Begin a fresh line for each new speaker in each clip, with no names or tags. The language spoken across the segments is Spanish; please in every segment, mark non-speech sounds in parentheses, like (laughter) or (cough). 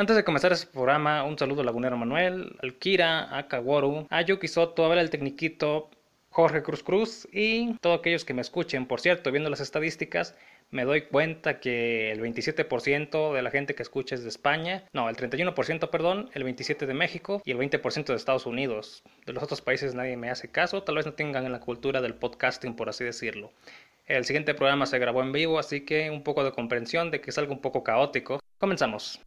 Antes de comenzar este programa, un saludo a Lagunero Manuel, al Kira, a Kaworu, a Yuki Soto, a ver el Tecniquito, Jorge Cruz Cruz y todos aquellos que me escuchen. Por cierto, viendo las estadísticas, me doy cuenta que el 27% de la gente que escucha es de España, no, el 31%, perdón, el 27% de México y el 20% de Estados Unidos. De los otros países nadie me hace caso, tal vez no tengan la cultura del podcasting, por así decirlo. El siguiente programa se grabó en vivo, así que un poco de comprensión de que es algo un poco caótico. Comenzamos.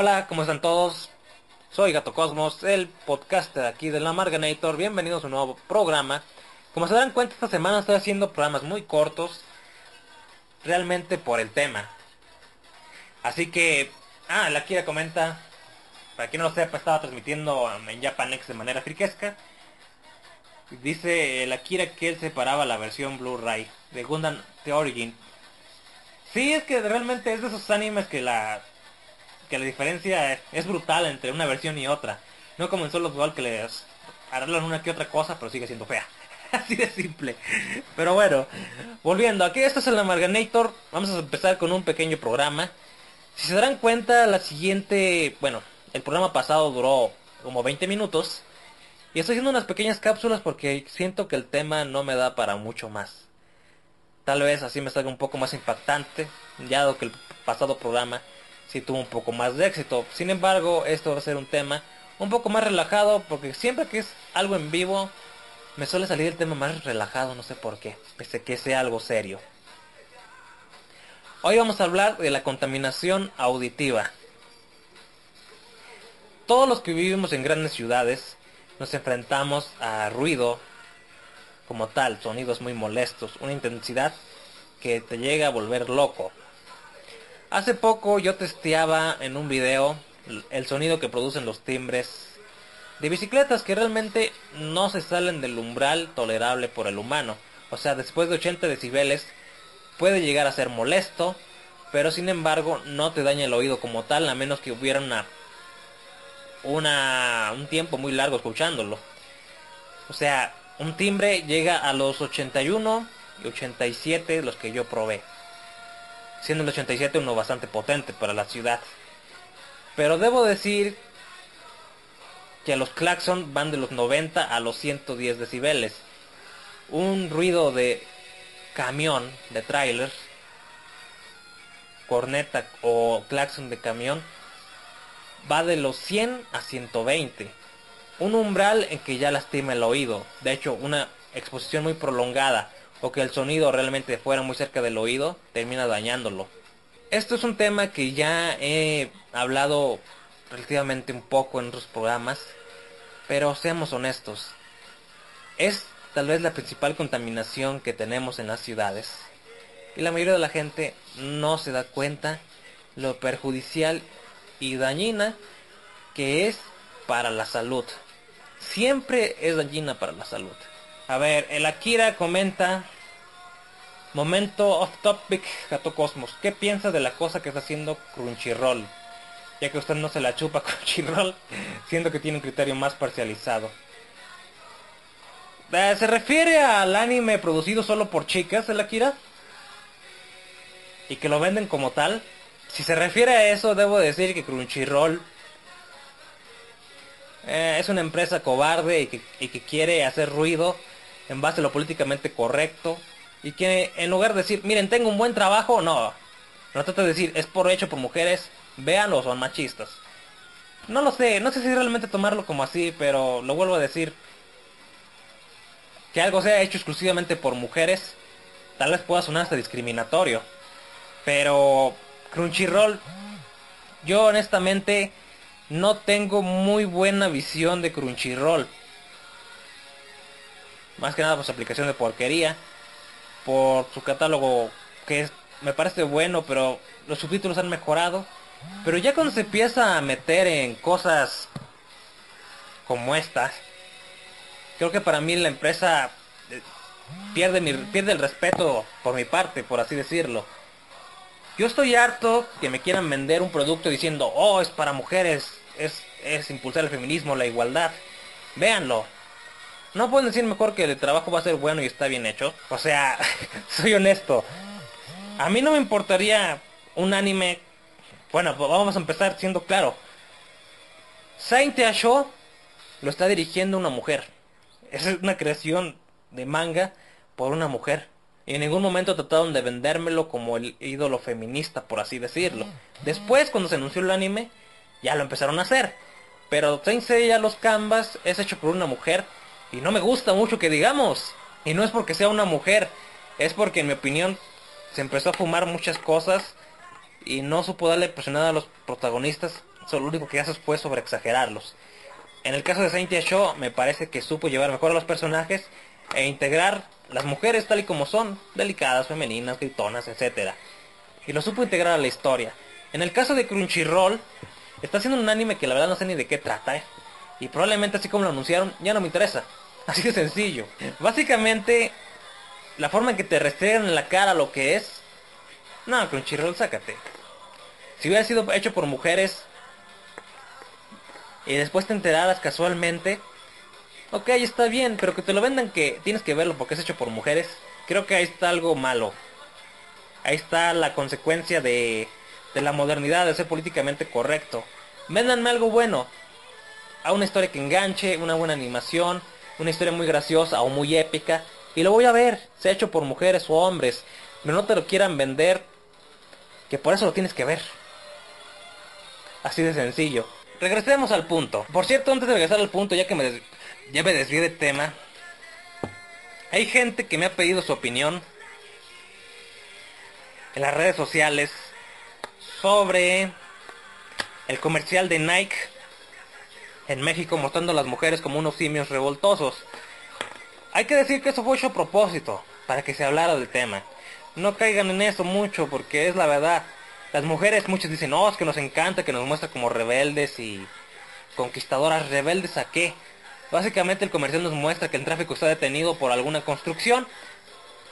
Hola, ¿cómo están todos? Soy Gato Cosmos, el podcaster aquí de la Marganator. Bienvenidos a un nuevo programa. Como se dan cuenta, esta semana estoy haciendo programas muy cortos, realmente por el tema. Así que, ah, la Kira comenta, para quien no lo sepa, estaba transmitiendo en Japanex de manera friquesca. Dice la Kira que él separaba la versión Blu-ray de Gundam The Origin. Sí, es que realmente es de esos animes que la que la diferencia es brutal entre una versión y otra. No como en Solo Dual que les arreglan una que otra cosa, pero sigue siendo fea. (laughs) Así de simple. Pero bueno, volviendo, aquí esto es el Amarganator. Vamos a empezar con un pequeño programa. Si se darán cuenta, la siguiente, bueno, el programa pasado duró como 20 minutos. Y estoy haciendo unas pequeñas cápsulas porque siento que el tema no me da para mucho más. Tal vez así me salga un poco más impactante, ya que el pasado programa si tuvo un poco más de éxito. Sin embargo, esto va a ser un tema un poco más relajado porque siempre que es algo en vivo me suele salir el tema más relajado, no sé por qué, pese que sea algo serio. Hoy vamos a hablar de la contaminación auditiva. Todos los que vivimos en grandes ciudades nos enfrentamos a ruido como tal, sonidos muy molestos, una intensidad que te llega a volver loco. Hace poco yo testeaba en un video el sonido que producen los timbres de bicicletas que realmente no se salen del umbral tolerable por el humano. O sea, después de 80 decibeles puede llegar a ser molesto, pero sin embargo no te daña el oído como tal, a menos que hubiera una, una un tiempo muy largo escuchándolo. O sea, un timbre llega a los 81 y 87 los que yo probé siendo el 87 uno bastante potente para la ciudad. Pero debo decir que los claxon van de los 90 a los 110 decibeles. Un ruido de camión, de trailer, corneta o claxon de camión, va de los 100 a 120. Un umbral en que ya lastima el oído. De hecho, una exposición muy prolongada o que el sonido realmente fuera muy cerca del oído, termina dañándolo. Esto es un tema que ya he hablado relativamente un poco en otros programas, pero seamos honestos. Es tal vez la principal contaminación que tenemos en las ciudades. Y la mayoría de la gente no se da cuenta lo perjudicial y dañina que es para la salud. Siempre es dañina para la salud. A ver, el Akira comenta. Momento off topic, Gato Cosmos. ¿Qué piensa de la cosa que está haciendo Crunchyroll? Ya que usted no se la chupa (laughs) Crunchyroll, siendo que tiene un criterio más parcializado. Eh, ¿Se refiere al anime producido solo por chicas, el Akira? Y que lo venden como tal. Si se refiere a eso, debo decir que Crunchyroll eh, es una empresa cobarde y que, y que quiere hacer ruido en base a lo políticamente correcto. Y que en lugar de decir, miren, tengo un buen trabajo, no. No trata de decir, es por hecho por mujeres, véanlo, son machistas. No lo sé, no sé si realmente tomarlo como así, pero lo vuelvo a decir. Que algo sea hecho exclusivamente por mujeres, tal vez pueda sonar hasta discriminatorio. Pero Crunchyroll, yo honestamente no tengo muy buena visión de Crunchyroll. Más que nada su aplicación de porquería. Por su catálogo que me parece bueno, pero los subtítulos han mejorado. Pero ya cuando se empieza a meter en cosas como estas, creo que para mí la empresa eh, pierde, mi, pierde el respeto por mi parte, por así decirlo. Yo estoy harto que me quieran vender un producto diciendo, oh, es para mujeres, es, es impulsar el feminismo, la igualdad. Véanlo. No pueden decir mejor que el trabajo va a ser bueno y está bien hecho. O sea, (laughs) soy honesto. A mí no me importaría un anime bueno, pues vamos a empezar siendo claro. Saint Show lo está dirigiendo una mujer. Es una creación de manga por una mujer. Y en ningún momento trataron de vendérmelo como el ídolo feminista, por así decirlo. Después, cuando se anunció el anime, ya lo empezaron a hacer. Pero Saint Seiya Los Canvas es hecho por una mujer y no me gusta mucho que digamos. Y no es porque sea una mujer, es porque en mi opinión se empezó a fumar muchas cosas y no supo darle presionada a los protagonistas, solo lo único que hace fue sobre exagerarlos. En el caso de Saint Show me parece que supo llevar mejor a los personajes e integrar las mujeres tal y como son, delicadas, femeninas, gritonas, etc. Y lo supo integrar a la historia. En el caso de Crunchyroll, está haciendo un anime que la verdad no sé ni de qué trata, ¿eh? Y probablemente así como lo anunciaron, ya no me interesa. Así de sencillo. Básicamente, la forma en que te restregan en la cara lo que es... No, Crunchyroll, sácate. Si hubiera sido hecho por mujeres y después te enteraras casualmente, ok, está bien, pero que te lo vendan que tienes que verlo porque es hecho por mujeres, creo que ahí está algo malo. Ahí está la consecuencia de, de la modernidad, de ser políticamente correcto. Véndanme algo bueno. A una historia que enganche, una buena animación, una historia muy graciosa o muy épica. Y lo voy a ver, sea hecho por mujeres o hombres. Pero no te lo quieran vender, que por eso lo tienes que ver. Así de sencillo. Regresemos al punto. Por cierto, antes de regresar al punto, ya que me, ya me desvié de tema, hay gente que me ha pedido su opinión en las redes sociales sobre el comercial de Nike en México mostrando a las mujeres como unos simios revoltosos. Hay que decir que eso fue hecho a propósito, para que se hablara del tema. No caigan en eso mucho, porque es la verdad. Las mujeres, muchos dicen, no, es que nos encanta que nos muestra como rebeldes y conquistadoras. ¿Rebeldes a qué? Básicamente el comercial nos muestra que el tráfico está detenido por alguna construcción,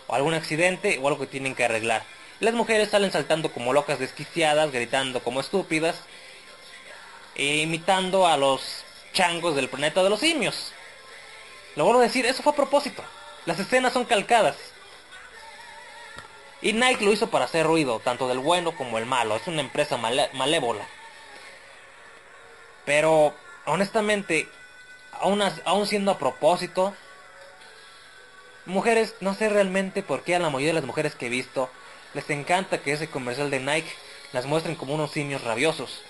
o algún accidente, o algo que tienen que arreglar. Las mujeres salen saltando como locas desquiciadas, gritando como estúpidas, e imitando a los changos del planeta de los simios. Lo vuelvo a decir, eso fue a propósito. Las escenas son calcadas. Y Nike lo hizo para hacer ruido, tanto del bueno como el malo. Es una empresa malévola. Pero, honestamente, aún, aún siendo a propósito, mujeres, no sé realmente por qué a la mayoría de las mujeres que he visto les encanta que ese comercial de Nike las muestren como unos simios rabiosos.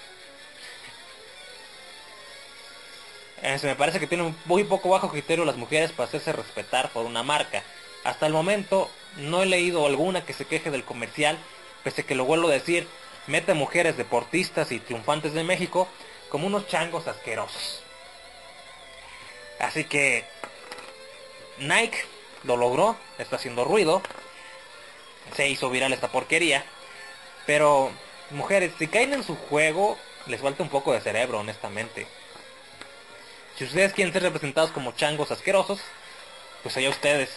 Se me parece que tienen muy poco bajo criterio las mujeres para hacerse respetar por una marca. Hasta el momento no he leído alguna que se queje del comercial, pese que lo vuelvo a decir, mete mujeres deportistas y triunfantes de México como unos changos asquerosos. Así que Nike lo logró, está haciendo ruido, se hizo viral esta porquería, pero mujeres, si caen en su juego, les falta un poco de cerebro, honestamente. Si ustedes quieren ser representados como changos asquerosos, pues allá ustedes.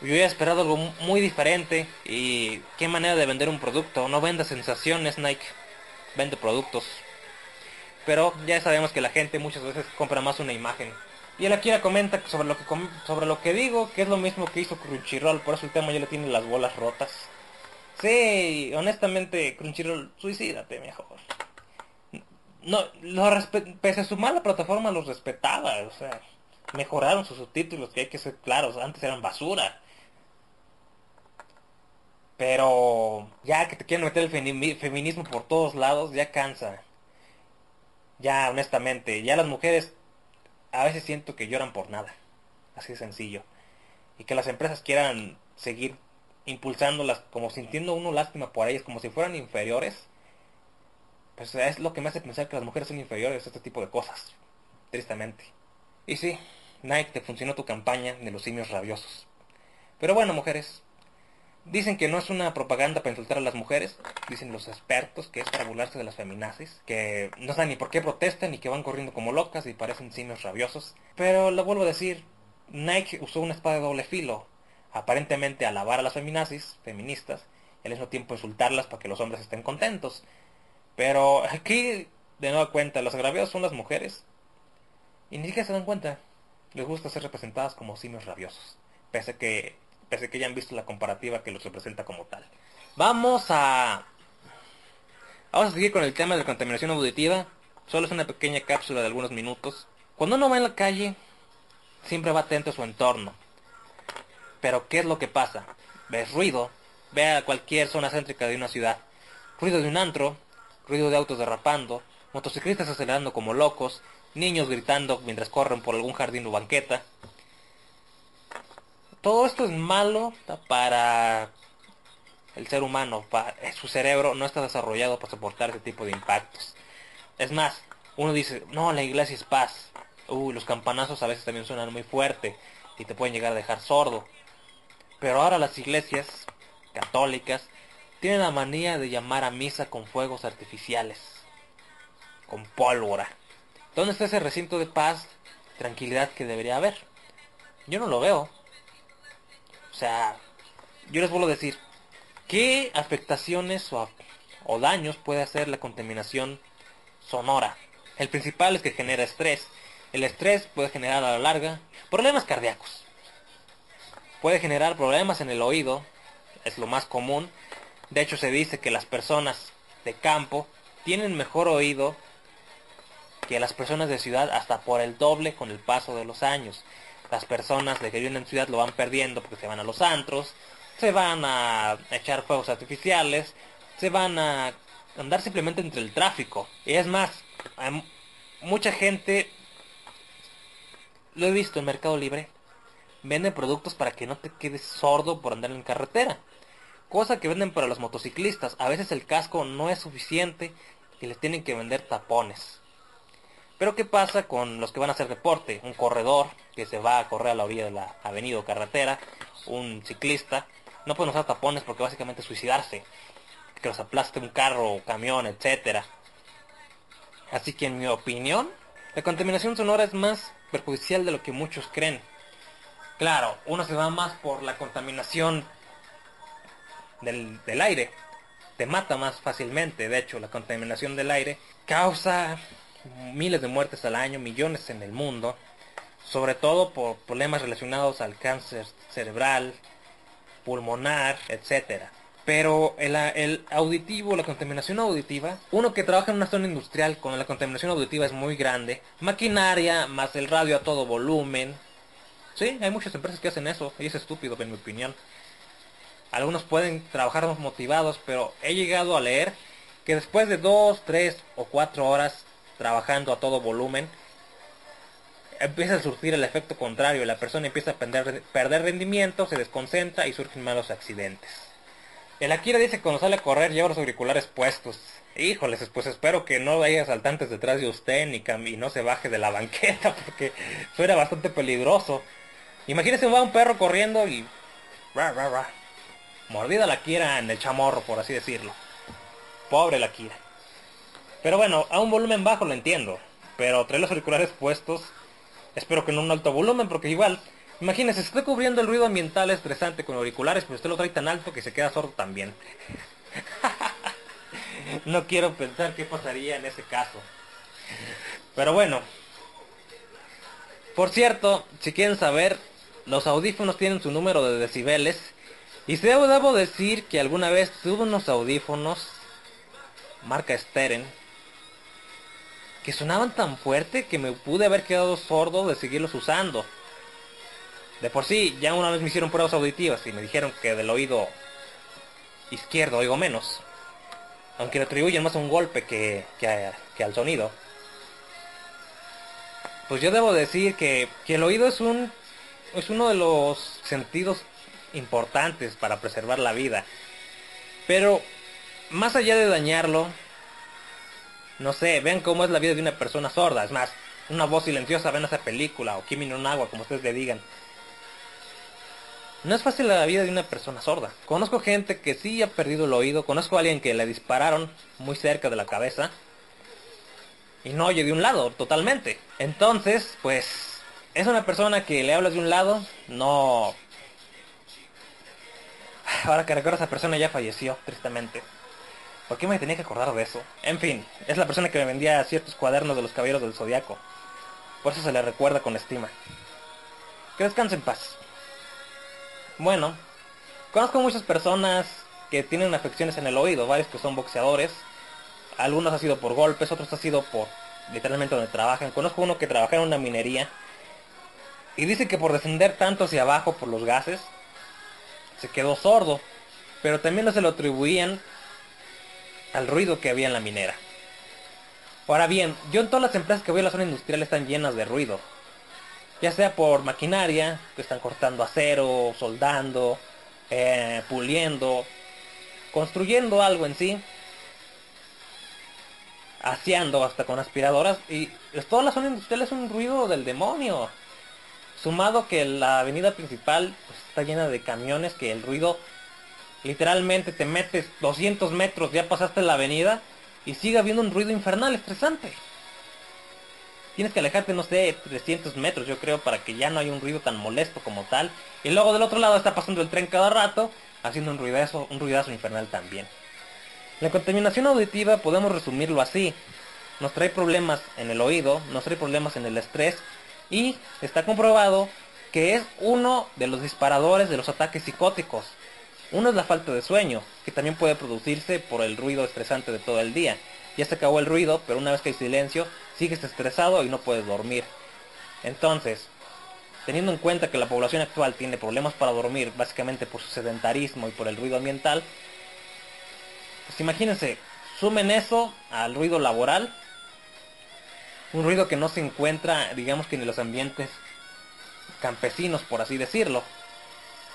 Yo había esperado algo muy diferente y qué manera de vender un producto. No venda sensaciones Nike, vende productos. Pero ya sabemos que la gente muchas veces compra más una imagen Y el Akira comenta sobre lo que sobre lo que digo, que es lo mismo que hizo Crunchyroll, por eso el tema ya le tiene las bolas rotas. Sí, honestamente, Crunchyroll, suicídate mejor. No, lo pese a su mala plataforma los respetaba, o sea, mejoraron sus subtítulos, que hay que ser claros, antes eran basura. Pero ya que te quieren meter el feminismo por todos lados, ya cansa. Ya, honestamente, ya las mujeres a veces siento que lloran por nada. Así de sencillo. Y que las empresas quieran seguir impulsándolas como sintiendo uno lástima por ellas, como si fueran inferiores. Pues es lo que me hace pensar que las mujeres son inferiores a este tipo de cosas. Tristemente. Y sí, Nike te funcionó tu campaña de los simios rabiosos. Pero bueno, mujeres, Dicen que no es una propaganda para insultar a las mujeres, dicen los expertos que es para burlarse de las feminazis, que no saben ni por qué protestan y que van corriendo como locas y parecen simios rabiosos. Pero lo vuelvo a decir, Nike usó una espada de doble filo, aparentemente alabar a las feminazis, feministas, y al mismo tiempo insultarlas para que los hombres estén contentos. Pero aquí, de nueva cuenta, los agraviados son las mujeres, y ni siquiera se dan cuenta. Les gusta ser representadas como simios rabiosos, pese que pese que ya han visto la comparativa que los representa como tal. Vamos a... Vamos a seguir con el tema de la contaminación auditiva. Solo es una pequeña cápsula de algunos minutos. Cuando uno va en la calle, siempre va atento a su entorno. Pero ¿qué es lo que pasa? Ves ruido, ve a cualquier zona céntrica de una ciudad. Ruido de un antro, ruido de autos derrapando, motociclistas acelerando como locos, niños gritando mientras corren por algún jardín o banqueta, todo esto es malo para el ser humano, para, su cerebro no está desarrollado para soportar ese tipo de impactos. Es más, uno dice, no, la iglesia es paz. Uy, los campanazos a veces también suenan muy fuerte y te pueden llegar a dejar sordo. Pero ahora las iglesias católicas tienen la manía de llamar a misa con fuegos artificiales, con pólvora. ¿Dónde está ese recinto de paz, tranquilidad que debería haber? Yo no lo veo. O sea, yo les vuelvo a decir, ¿qué afectaciones o, o daños puede hacer la contaminación sonora? El principal es que genera estrés. El estrés puede generar a la larga problemas cardíacos. Puede generar problemas en el oído, es lo más común. De hecho se dice que las personas de campo tienen mejor oído que las personas de ciudad hasta por el doble con el paso de los años las personas de que viven en ciudad lo van perdiendo porque se van a los antros, se van a echar fuegos artificiales, se van a andar simplemente entre el tráfico. Y es más, mucha gente, lo he visto en Mercado Libre, venden productos para que no te quedes sordo por andar en carretera. Cosa que venden para los motociclistas. A veces el casco no es suficiente y les tienen que vender tapones. Pero ¿qué pasa con los que van a hacer deporte? Un corredor que se va a correr a la orilla de la avenida o carretera, un ciclista, no pueden usar tapones porque básicamente suicidarse, que los aplaste un carro, o camión, etc. Así que en mi opinión, la contaminación sonora es más perjudicial de lo que muchos creen. Claro, uno se va más por la contaminación del, del aire, te mata más fácilmente, de hecho la contaminación del aire causa miles de muertes al año, millones en el mundo, sobre todo por problemas relacionados al cáncer cerebral, pulmonar, etcétera. Pero el, el, auditivo, la contaminación auditiva, uno que trabaja en una zona industrial con la contaminación auditiva es muy grande, maquinaria, más el radio a todo volumen. Sí, hay muchas empresas que hacen eso, y es estúpido en mi opinión. Algunos pueden trabajar más motivados, pero he llegado a leer que después de dos, tres o cuatro horas trabajando a todo volumen, empieza a surgir el efecto contrario, la persona empieza a perder, rendimiento, se desconcentra y surgen malos accidentes. El Akira dice que cuando sale a correr lleva los auriculares puestos. Híjoles, pues espero que no haya asaltantes detrás de usted ni y no se baje de la banqueta (laughs) porque suena bastante peligroso. Imagínese va un perro corriendo y... Mordida la Kira en el chamorro, por así decirlo. Pobre la Kira. Pero bueno, a un volumen bajo lo entiendo. Pero trae los auriculares puestos. Espero que no un alto volumen, porque igual, imagínense, si estoy cubriendo el ruido ambiental estresante con auriculares, pues usted lo trae tan alto que se queda sordo también. (laughs) no quiero pensar qué pasaría en ese caso. Pero bueno, Por cierto, si quieren saber, los audífonos tienen su número de decibeles. Y debo, debo decir que alguna vez tuve unos audífonos, marca Steren, que sonaban tan fuerte que me pude haber quedado sordo de seguirlos usando. De por sí, ya una vez me hicieron pruebas auditivas y me dijeron que del oído izquierdo oigo menos. Aunque le atribuyen más a un golpe que, que, al sonido. Pues yo debo decir que, que el oído es un es uno de los sentidos importantes para preservar la vida. Pero más allá de dañarlo, no sé, vean cómo es la vida de una persona sorda. Es más, una voz silenciosa, ven esa película o Kimi no agua, como ustedes le digan. No es fácil la vida de una persona sorda. Conozco gente que sí ha perdido el oído. Conozco a alguien que le dispararon muy cerca de la cabeza. Y no oye de un lado, totalmente. Entonces, pues, es una persona que le hablas de un lado, no... Ahora que recuerdo esa persona ya falleció, tristemente. ¿Por qué me tenía que acordar de eso? En fin, es la persona que me vendía ciertos cuadernos de los caballeros del zodiaco. Por eso se le recuerda con estima. Que descanse en paz. Bueno, conozco muchas personas que tienen afecciones en el oído, varios que son boxeadores. Algunos ha sido por golpes, otros ha sido por literalmente donde trabajan. Conozco uno que trabaja en una minería y dice que por descender tanto hacia abajo por los gases, se quedó sordo. Pero también no se lo atribuían al ruido que había en la minera. Ahora bien, yo en todas las empresas que voy a la zona industrial están llenas de ruido ya sea por maquinaria, que están cortando acero, soldando, eh, puliendo, construyendo algo en sí, haciendo hasta con aspiradoras, y toda la zona industrial es un ruido del demonio. Sumado que la avenida principal pues, está llena de camiones, que el ruido literalmente te metes 200 metros, ya pasaste la avenida, y sigue habiendo un ruido infernal, estresante tienes que alejarte, no sé, 300 metros, yo creo, para que ya no haya un ruido tan molesto como tal. Y luego del otro lado está pasando el tren cada rato, haciendo un ruidazo, un ruidazo infernal también. La contaminación auditiva podemos resumirlo así. Nos trae problemas en el oído, nos trae problemas en el estrés y está comprobado que es uno de los disparadores de los ataques psicóticos. Uno es la falta de sueño, que también puede producirse por el ruido estresante de todo el día. Ya se acabó el ruido, pero una vez que hay silencio, sigues estresado y no puedes dormir. Entonces, teniendo en cuenta que la población actual tiene problemas para dormir, básicamente por su sedentarismo y por el ruido ambiental, pues imagínense, sumen eso al ruido laboral, un ruido que no se encuentra, digamos que en los ambientes campesinos, por así decirlo.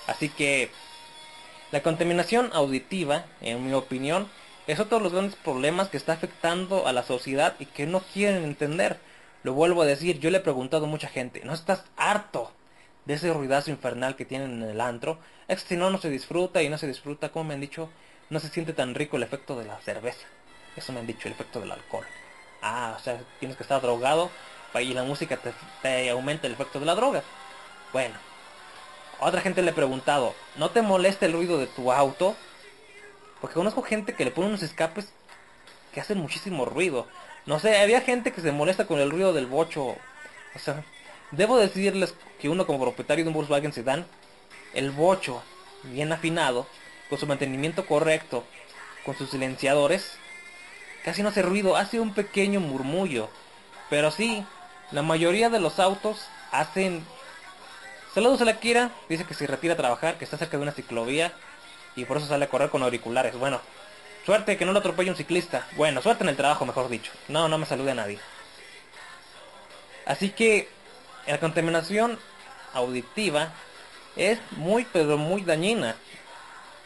Así que la contaminación auditiva, en mi opinión, es otro de los grandes problemas que está afectando a la sociedad y que no quieren entender. Lo vuelvo a decir, yo le he preguntado a mucha gente, ¿no estás harto de ese ruidazo infernal que tienen en el antro? Es que si no, no se disfruta y no se disfruta, como me han dicho, no se siente tan rico el efecto de la cerveza. Eso me han dicho, el efecto del alcohol. Ah, o sea, tienes que estar drogado y la música te, te aumenta el efecto de la droga. Bueno, otra gente le he preguntado, ¿no te molesta el ruido de tu auto? Porque conozco gente que le pone unos escapes que hacen muchísimo ruido. No sé, había gente que se molesta con el ruido del bocho. O sea, debo decirles que uno como propietario de un Volkswagen Sedan, el bocho bien afinado, con su mantenimiento correcto, con sus silenciadores, casi no hace ruido, hace un pequeño murmullo. Pero sí, la mayoría de los autos hacen... Saludos a la Kira, dice que se retira a trabajar, que está cerca de una ciclovía y por eso sale a correr con auriculares. Bueno, suerte que no lo atropelle un ciclista. Bueno, suerte en el trabajo, mejor dicho. No, no me salude a nadie. Así que la contaminación auditiva es muy, pero muy dañina.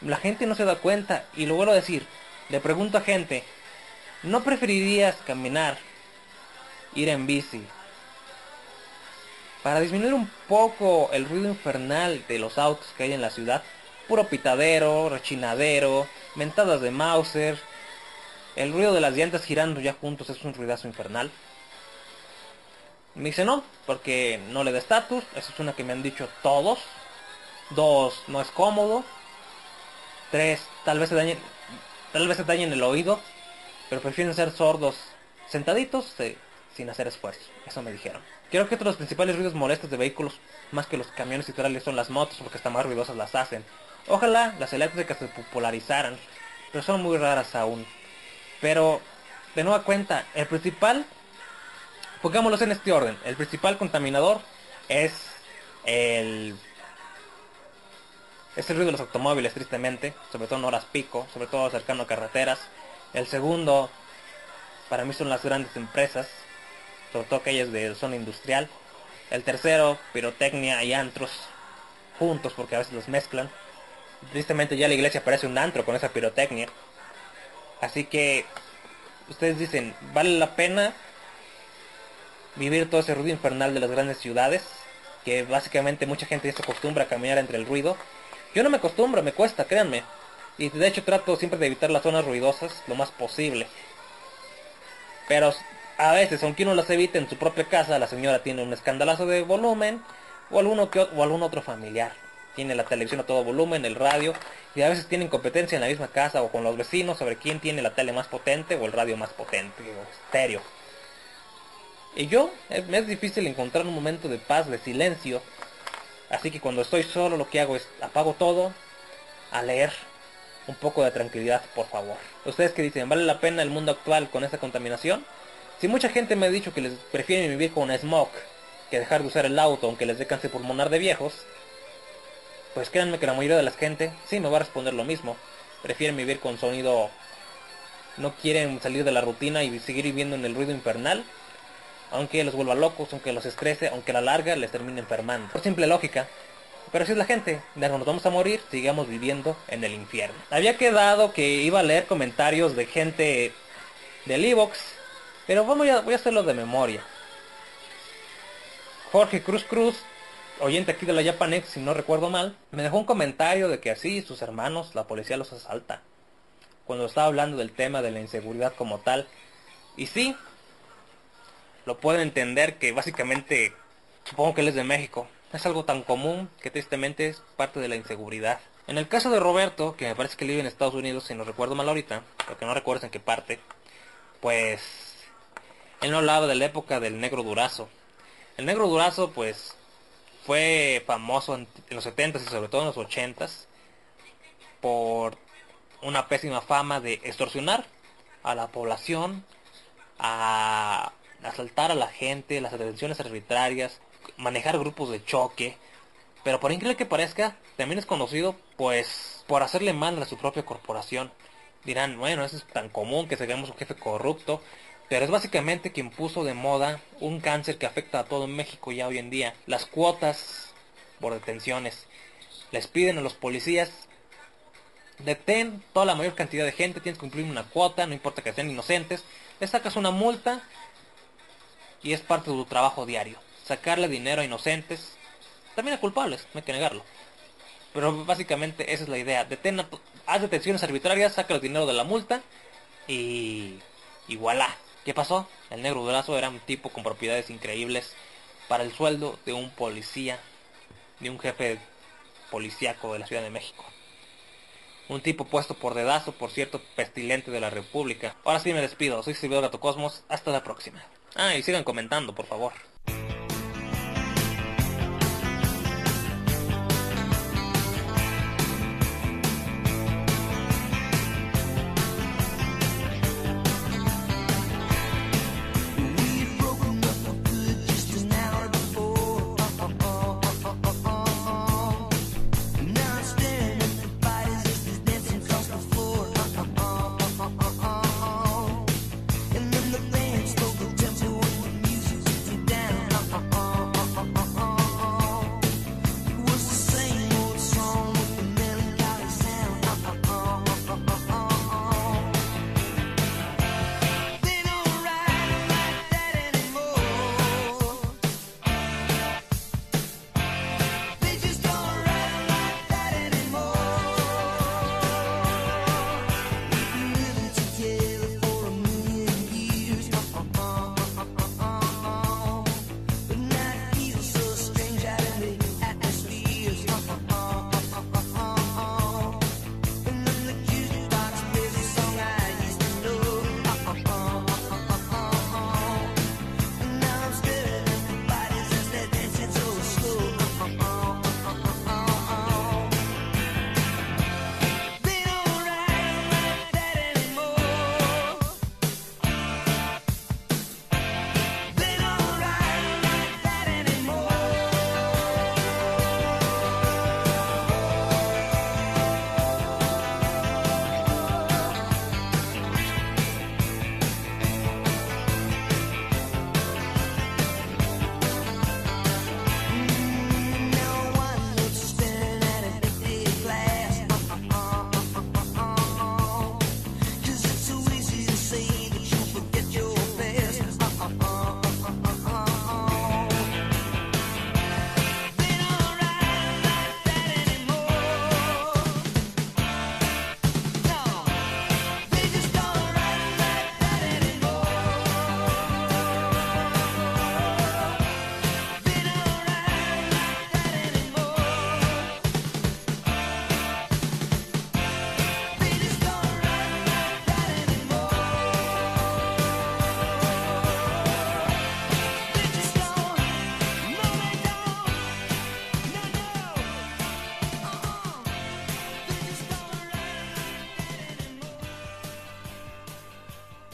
La gente no se da cuenta. Y lo vuelvo a decir, le pregunto a gente, ¿no preferirías caminar, ir en bici? Para disminuir un poco el ruido infernal de los autos que hay en la ciudad, puro pitadero, rechinadero, mentadas de Mauser. El ruido de las llantas girando ya juntos es un ruidazo infernal. Me dice no, porque no le da estatus. Esa es una que me han dicho todos. Dos, no es cómodo. Tres, tal vez se dañen, tal vez se dañen el oído. Pero prefieren ser sordos sentaditos, sin hacer esfuerzo. Eso me dijeron. Creo que otros los principales ruidos molestos de vehículos, más que los camiones y trales, son las motos, porque hasta más ruidosas las hacen. Ojalá las eléctricas se popularizaran, pero son muy raras aún. Pero, de nueva cuenta, el principal, pongámoslos en este orden, el principal contaminador es el es el ruido de los automóviles, tristemente, sobre todo en horas pico, sobre todo cercano a carreteras. El segundo, para mí son las grandes empresas, sobre todo aquellas de zona industrial. El tercero, pirotecnia y antros juntos, porque a veces los mezclan. Tristemente ya la iglesia parece un antro con esa pirotecnia. Así que, ustedes dicen, ¿vale la pena vivir todo ese ruido infernal de las grandes ciudades? Que básicamente mucha gente ya se acostumbra a caminar entre el ruido. Yo no me acostumbro, me cuesta, créanme. Y de hecho trato siempre de evitar las zonas ruidosas lo más posible. Pero a veces, aunque uno las evite en su propia casa, la señora tiene un escandalazo de volumen o, alguno o algún otro familiar. Tiene la televisión a todo volumen, el radio, y a veces tienen competencia en la misma casa o con los vecinos sobre quién tiene la tele más potente o el radio más potente o estéreo. Y yo, me es difícil encontrar un momento de paz, de silencio. Así que cuando estoy solo lo que hago es apago todo, a leer un poco de tranquilidad, por favor. Ustedes que dicen, ¿vale la pena el mundo actual con esta contaminación? Si mucha gente me ha dicho que les prefieren vivir con smog que dejar de usar el auto aunque les dé cáncer pulmonar de viejos, pues créanme que la mayoría de la gente sí me va a responder lo mismo. Prefieren vivir con sonido, no quieren salir de la rutina y seguir viviendo en el ruido infernal, aunque los vuelva locos, aunque los estrese, aunque a la larga les termine enfermando. Por simple lógica. Pero si es la gente, de nos vamos a morir, sigamos viviendo en el infierno. Había quedado que iba a leer comentarios de gente del Evox pero vamos voy a hacerlo de memoria. Jorge Cruz Cruz, oyente aquí de la Japanex, si no recuerdo mal, me dejó un comentario de que así sus hermanos, la policía los asalta. Cuando estaba hablando del tema de la inseguridad como tal. Y sí, lo puedo entender que básicamente, supongo que él es de México. Es algo tan común que tristemente es parte de la inseguridad. En el caso de Roberto, que me parece que vive en Estados Unidos, si no recuerdo mal ahorita, porque no recuerdo en qué parte, pues él no hablaba de la época del negro durazo. El negro durazo pues fue famoso en, los 70s y sobre todo en los 80s por una pésima fama de extorsionar a la población, a asaltar a la gente, las detenciones arbitrarias, manejar grupos de choque. Pero por increíble que parezca, también es conocido pues por hacerle mal a su propia corporación. Dirán, bueno, eso es tan común que se un jefe corrupto, pero es básicamente quien puso de moda un cáncer que afecta a todo México ya hoy en día. Las cuotas por detenciones. Les piden a los policías, detén toda la mayor cantidad de gente, tienes que cumplir una cuota, no importa que sean inocentes. Le sacas una multa y es parte de tu trabajo diario. Sacarle dinero a inocentes, también a culpables, no hay que negarlo. Pero básicamente esa es la idea. Detén, haz detenciones arbitrarias, saca el dinero de la multa y, y voilà. ¿Qué pasó? El negro durazo era un tipo con propiedades increíbles para el sueldo de un policía, de un jefe policíaco de la Ciudad de México. Un tipo puesto por dedazo, por cierto, pestilente de la República. Ahora sí me despido, soy servidor Gato Cosmos, hasta la próxima. Ah, y sigan comentando, por favor.